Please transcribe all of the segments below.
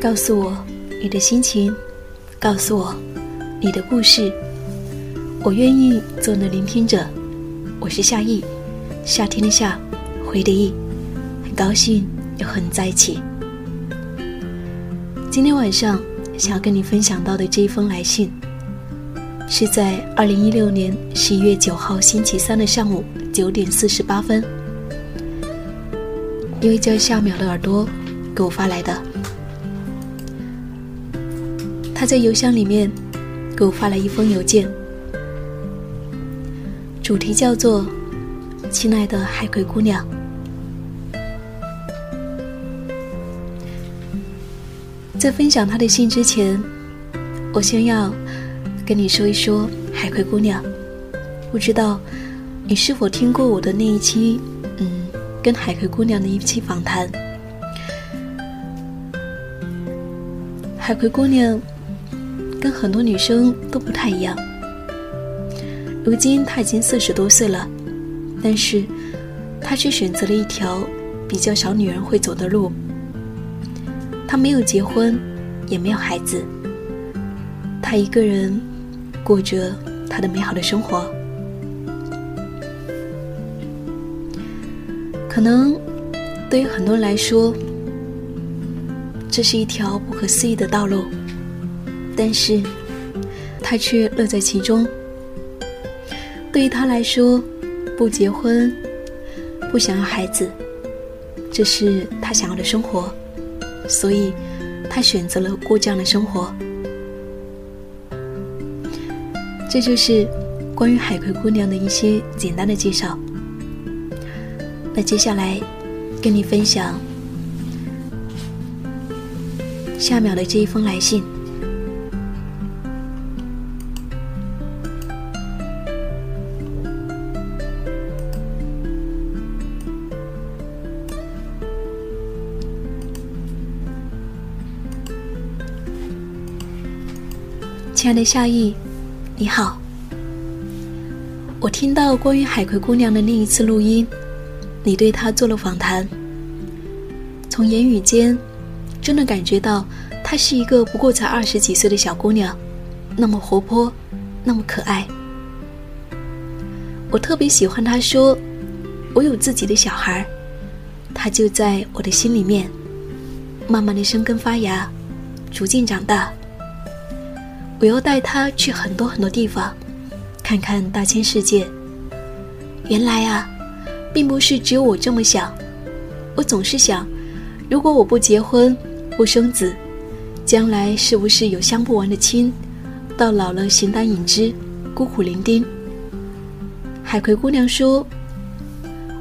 告诉我你的心情，告诉我你的故事，我愿意做你的聆听者。我是夏意，夏天的夏，回的意，很高兴又和你在一起。今天晚上想要跟你分享到的这一封来信，是在二零一六年十一月九号星期三的上午九点四十八分，一位叫夏淼的耳朵给我发来的。他在邮箱里面给我发了一封邮件，主题叫做“亲爱的海葵姑娘”。在分享他的信之前，我先要跟你说一说海葵姑娘。不知道你是否听过我的那一期，嗯，跟海葵姑娘的一期访谈。海葵姑娘。跟很多女生都不太一样。如今他已经四十多岁了，但是他却选择了一条比较少女人会走的路。他没有结婚，也没有孩子，他一个人过着他的美好的生活。可能对于很多人来说，这是一条不可思议的道路。但是，他却乐在其中。对于他来说，不结婚，不想要孩子，这是他想要的生活，所以，他选择了过这样的生活。这就是关于海葵姑娘的一些简单的介绍。那接下来，跟你分享下秒的这一封来信。亲爱的夏意，你好。我听到关于海葵姑娘的另一次录音，你对她做了访谈。从言语间，真的感觉到她是一个不过才二十几岁的小姑娘，那么活泼，那么可爱。我特别喜欢她说：“我有自己的小孩，他就在我的心里面，慢慢的生根发芽，逐渐长大。”我要带他去很多很多地方，看看大千世界。原来啊，并不是只有我这么想。我总是想，如果我不结婚、不生子，将来是不是有相不完的亲？到老了形单影只、孤苦伶仃。海葵姑娘说：“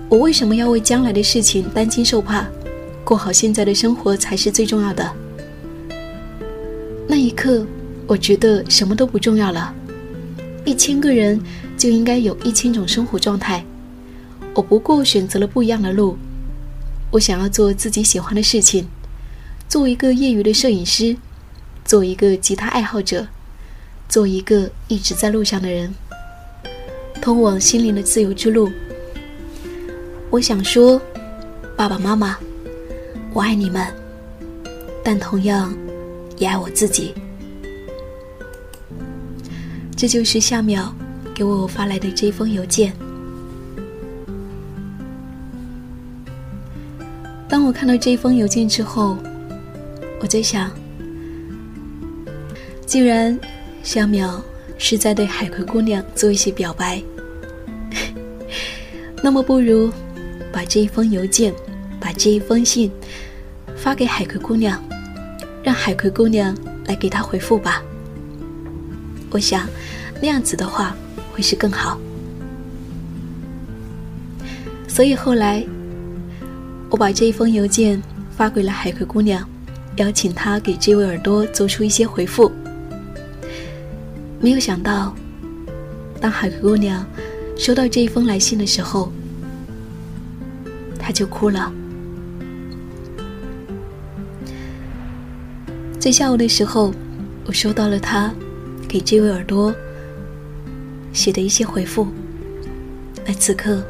我为什么要为将来的事情担惊受怕？过好现在的生活才是最重要的。”那一刻。我觉得什么都不重要了，一千个人就应该有一千种生活状态。我不过选择了不一样的路。我想要做自己喜欢的事情，做一个业余的摄影师，做一个吉他爱好者，做一个一直在路上的人，通往心灵的自由之路。我想说，爸爸妈妈，我爱你们，但同样也爱我自己。这就是夏淼给我发来的这封邮件。当我看到这封邮件之后，我在想，既然夏淼是在对海葵姑娘做一些表白，那么不如把这一封邮件，把这一封信发给海葵姑娘，让海葵姑娘来给他回复吧。我想，那样子的话会是更好。所以后来，我把这一封邮件发给了海葵姑娘，邀请她给这位耳朵做出一些回复。没有想到，当海葵姑娘收到这一封来信的时候，她就哭了。在下午的时候，我收到了她。给这位耳朵写的一些回复，而此刻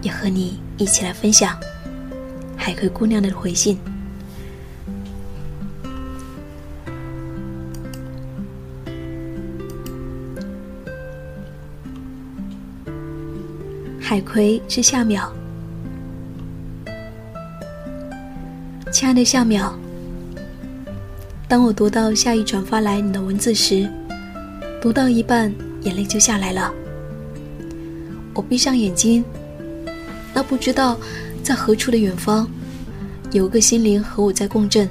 也和你一起来分享。海葵姑娘的回信。海葵是夏淼。亲爱的夏淼。当我读到夏意转发来你的文字时，读到一半，眼泪就下来了。我闭上眼睛，那不知道在何处的远方，有个心灵和我在共振。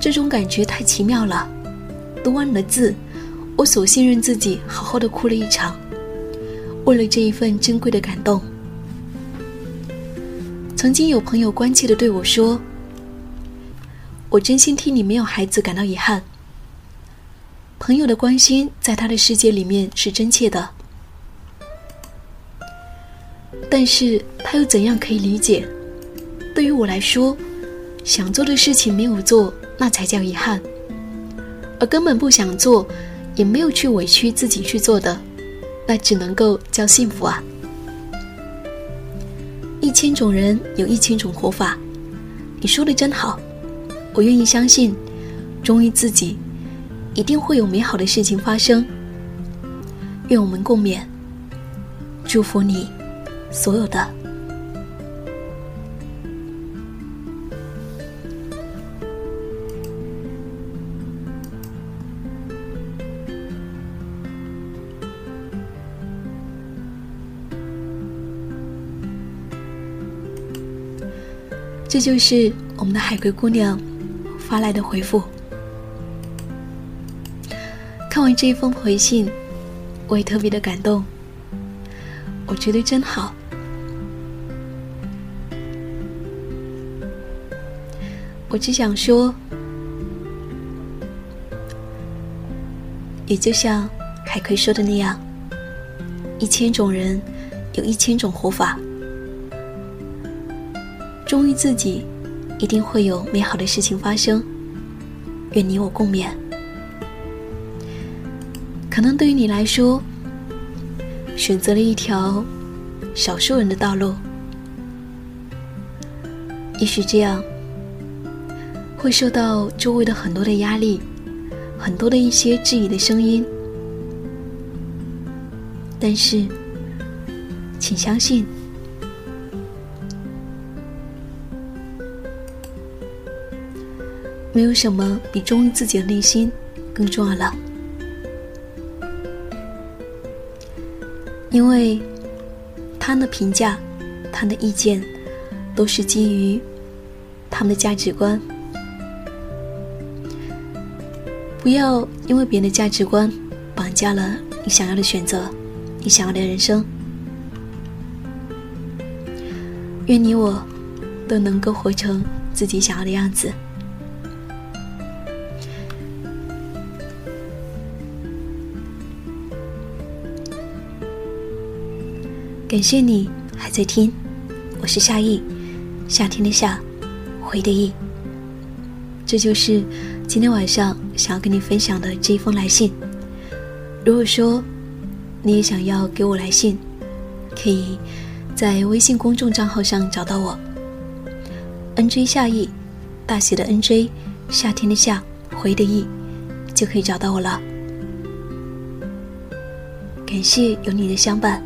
这种感觉太奇妙了。读完你的字，我索性任自己好好的哭了一场，为了这一份珍贵的感动。曾经有朋友关切的对我说。我真心替你没有孩子感到遗憾。朋友的关心在他的世界里面是真切的，但是他又怎样可以理解？对于我来说，想做的事情没有做，那才叫遗憾；而根本不想做，也没有去委屈自己去做的，那只能够叫幸福啊！一千种人有一千种活法，你说的真好。我愿意相信，忠于自己，一定会有美好的事情发生。愿我们共勉，祝福你，所有的。这就是我们的海龟姑娘。发来的回复，看完这一封回信，我也特别的感动。我觉得真好。我只想说，也就像海葵说的那样，一千种人有一千种活法，忠于自己。一定会有美好的事情发生，愿你我共勉。可能对于你来说，选择了一条少数人的道路，也许这样会受到周围的很多的压力，很多的一些质疑的声音，但是，请相信。没有什么比忠于自己的内心更重要了，因为他们的评价、他们的意见，都是基于他们的价值观。不要因为别人的价值观绑架了你想要的选择，你想要的人生。愿你我都能够活成自己想要的样子。感谢你还在听，我是夏意，夏天的夏，回的意。这就是今天晚上想要跟你分享的这一封来信。如果说你也想要给我来信，可以在微信公众账号上找到我，nj 夏意，大写的 nj，夏天的夏，回的意，就可以找到我了。感谢有你的相伴。